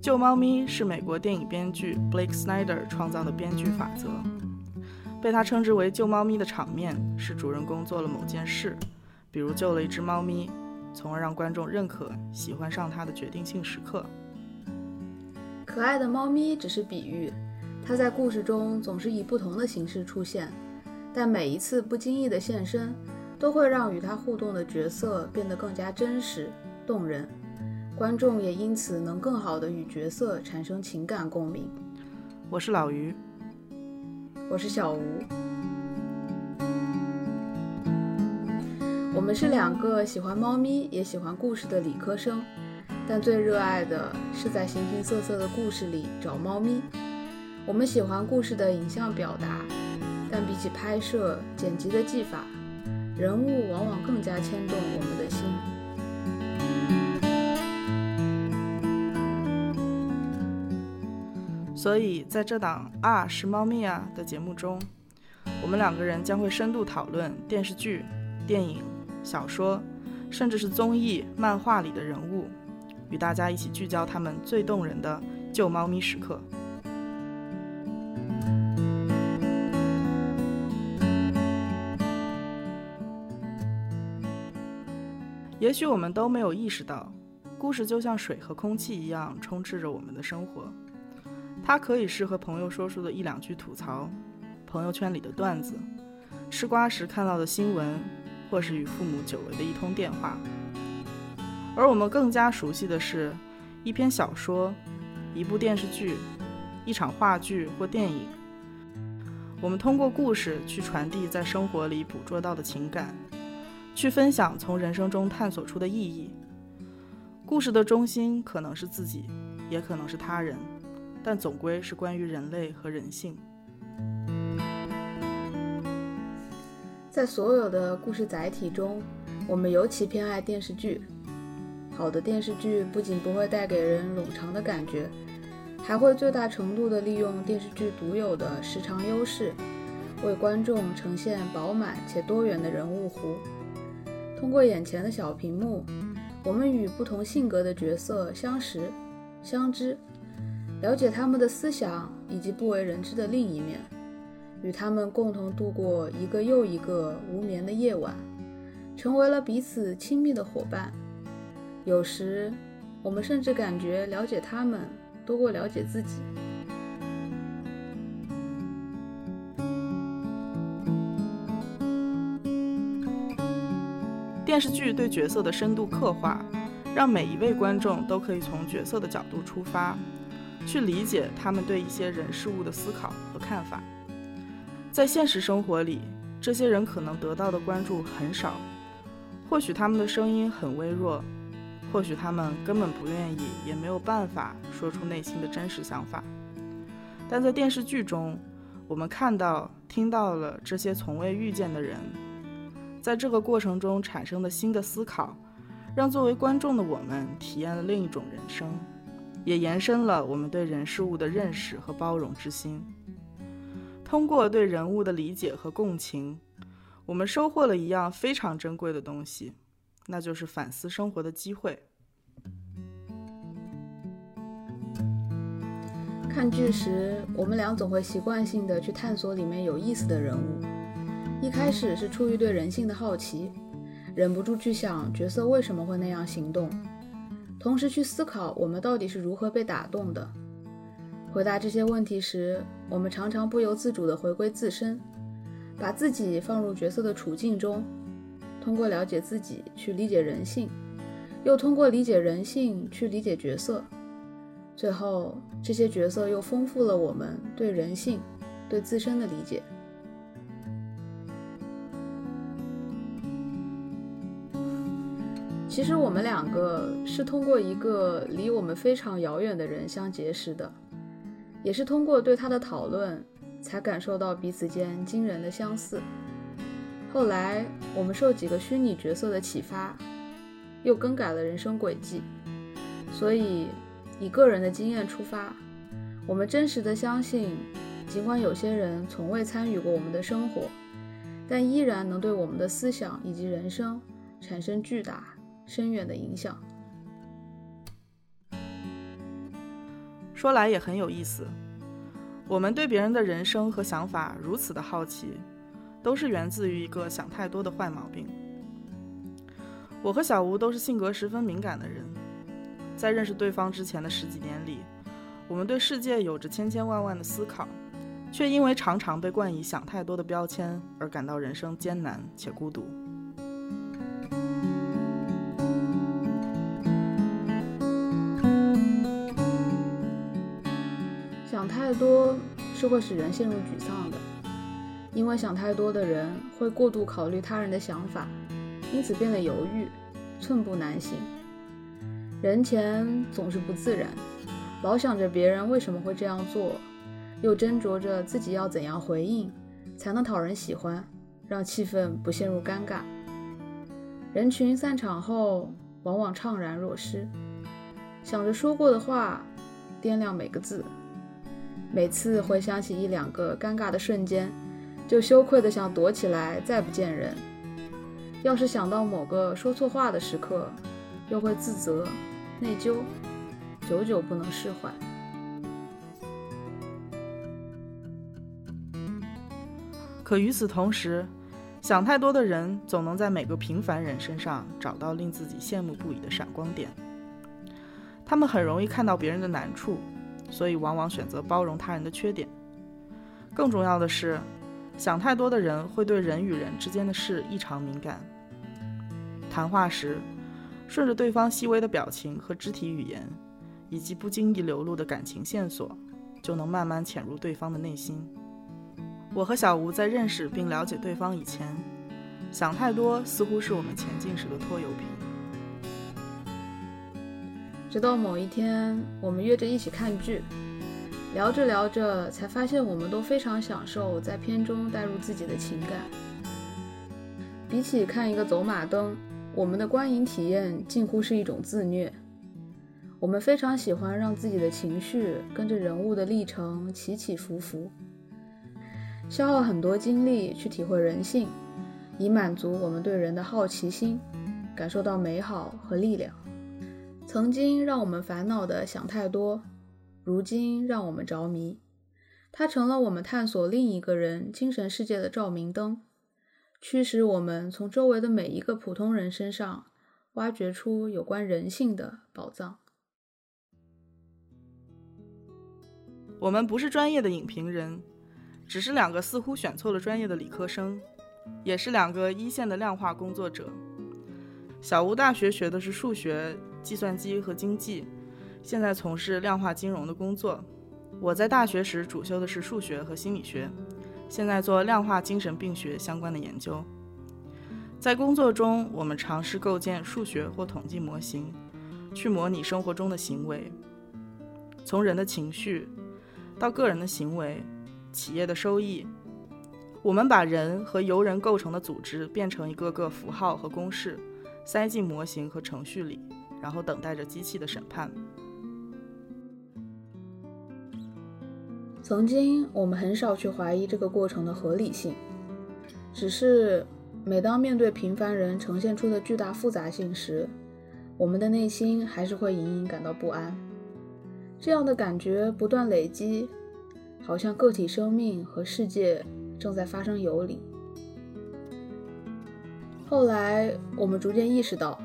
救猫咪是美国电影编剧 Blake Snyder 创造的编剧法则，被他称之为“救猫咪”的场面是主人公做了某件事，比如救了一只猫咪，从而让观众认可、喜欢上它的决定性时刻。可爱的猫咪只是比喻，它在故事中总是以不同的形式出现，但每一次不经意的现身，都会让与它互动的角色变得更加真实、动人。观众也因此能更好地与角色产生情感共鸣。我是老于，我是小吴，我们是两个喜欢猫咪也喜欢故事的理科生，但最热爱的是在形形色色的故事里找猫咪。我们喜欢故事的影像表达，但比起拍摄、剪辑的技法，人物往往更加牵动我们的心。所以，在这档啊是猫咪啊的节目中，我们两个人将会深度讨论电视剧、电影、小说，甚至是综艺、漫画里的人物，与大家一起聚焦他们最动人的救猫咪时刻。也许我们都没有意识到，故事就像水和空气一样，充斥着我们的生活。它可以是和朋友说出的一两句吐槽，朋友圈里的段子，吃瓜时看到的新闻，或是与父母久违的一通电话。而我们更加熟悉的是，一篇小说，一部电视剧，一场话剧或电影。我们通过故事去传递在生活里捕捉到的情感，去分享从人生中探索出的意义。故事的中心可能是自己，也可能是他人。但总归是关于人类和人性。在所有的故事载体中，我们尤其偏爱电视剧。好的电视剧不仅不会带给人冗长的感觉，还会最大程度地利用电视剧独有的时长优势，为观众呈现饱满且多元的人物弧。通过眼前的小屏幕，我们与不同性格的角色相识、相知。了解他们的思想以及不为人知的另一面，与他们共同度过一个又一个无眠的夜晚，成为了彼此亲密的伙伴。有时，我们甚至感觉了解他们多过了解自己。电视剧对角色的深度刻画，让每一位观众都可以从角色的角度出发。去理解他们对一些人事物的思考和看法。在现实生活里，这些人可能得到的关注很少，或许他们的声音很微弱，或许他们根本不愿意，也没有办法说出内心的真实想法。但在电视剧中，我们看到、听到了这些从未遇见的人，在这个过程中产生的新的思考，让作为观众的我们体验了另一种人生。也延伸了我们对人事物的认识和包容之心。通过对人物的理解和共情，我们收获了一样非常珍贵的东西，那就是反思生活的机会。看剧时，我们俩总会习惯性的去探索里面有意思的人物。一开始是出于对人性的好奇，忍不住去想角色为什么会那样行动。同时去思考我们到底是如何被打动的。回答这些问题时，我们常常不由自主地回归自身，把自己放入角色的处境中，通过了解自己去理解人性，又通过理解人性去理解角色。最后，这些角色又丰富了我们对人性、对自身的理解。其实我们两个是通过一个离我们非常遥远的人相结识的，也是通过对他的讨论，才感受到彼此间惊人的相似。后来我们受几个虚拟角色的启发，又更改了人生轨迹。所以以个人的经验出发，我们真实的相信，尽管有些人从未参与过我们的生活，但依然能对我们的思想以及人生产生巨大。深远的影响。说来也很有意思，我们对别人的人生和想法如此的好奇，都是源自于一个想太多的坏毛病。我和小吴都是性格十分敏感的人，在认识对方之前的十几年里，我们对世界有着千千万万的思考，却因为常常被冠以想太多的标签而感到人生艰难且孤独。多是会使人陷入沮丧的，因为想太多的人会过度考虑他人的想法，因此变得犹豫，寸步难行。人前总是不自然，老想着别人为什么会这样做，又斟酌着自己要怎样回应才能讨人喜欢，让气氛不陷入尴尬。人群散场后，往往怅然若失，想着说过的话，掂量每个字。每次回想起一两个尴尬的瞬间，就羞愧的想躲起来，再不见人。要是想到某个说错话的时刻，又会自责、内疚，久久不能释怀。可与此同时，想太多的人总能在每个平凡人身上找到令自己羡慕不已的闪光点。他们很容易看到别人的难处。所以，往往选择包容他人的缺点。更重要的是，想太多的人会对人与人之间的事异常敏感。谈话时，顺着对方细微的表情和肢体语言，以及不经意流露的感情线索，就能慢慢潜入对方的内心。我和小吴在认识并了解对方以前，想太多似乎是我们前进时的拖油瓶。直到某一天，我们约着一起看剧，聊着聊着，才发现我们都非常享受在片中带入自己的情感。比起看一个走马灯，我们的观影体验近乎是一种自虐。我们非常喜欢让自己的情绪跟着人物的历程起起伏伏，消耗很多精力去体会人性，以满足我们对人的好奇心，感受到美好和力量。曾经让我们烦恼的想太多，如今让我们着迷。它成了我们探索另一个人精神世界的照明灯，驱使我们从周围的每一个普通人身上挖掘出有关人性的宝藏。我们不是专业的影评人，只是两个似乎选错了专业的理科生，也是两个一线的量化工作者。小吴大学学的是数学。计算机和经济，现在从事量化金融的工作。我在大学时主修的是数学和心理学，现在做量化精神病学相关的研究。在工作中，我们尝试构建数学或统计模型，去模拟生活中的行为，从人的情绪到个人的行为、企业的收益。我们把人和由人构成的组织变成一个个符号和公式，塞进模型和程序里。然后等待着机器的审判。曾经，我们很少去怀疑这个过程的合理性，只是每当面对平凡人呈现出的巨大复杂性时，我们的内心还是会隐隐感到不安。这样的感觉不断累积，好像个体生命和世界正在发生游离。后来，我们逐渐意识到。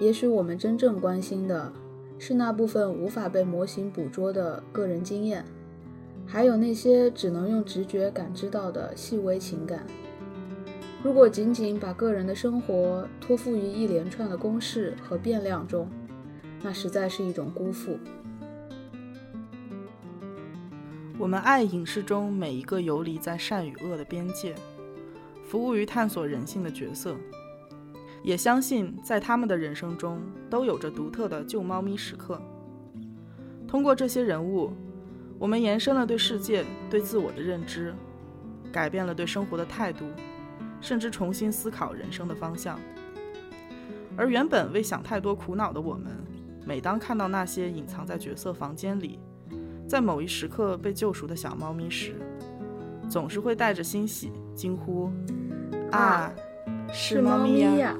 也许我们真正关心的是那部分无法被模型捕捉的个人经验，还有那些只能用直觉感知到的细微情感。如果仅仅把个人的生活托付于一连串的公式和变量中，那实在是一种辜负。我们爱影视中每一个游离在善与恶的边界，服务于探索人性的角色。也相信，在他们的人生中都有着独特的救猫咪时刻。通过这些人物，我们延伸了对世界、对自我的认知，改变了对生活的态度，甚至重新思考人生的方向。而原本为想太多苦恼的我们，每当看到那些隐藏在角色房间里，在某一时刻被救赎的小猫咪时，总是会带着欣喜惊呼：“啊，是猫咪呀！”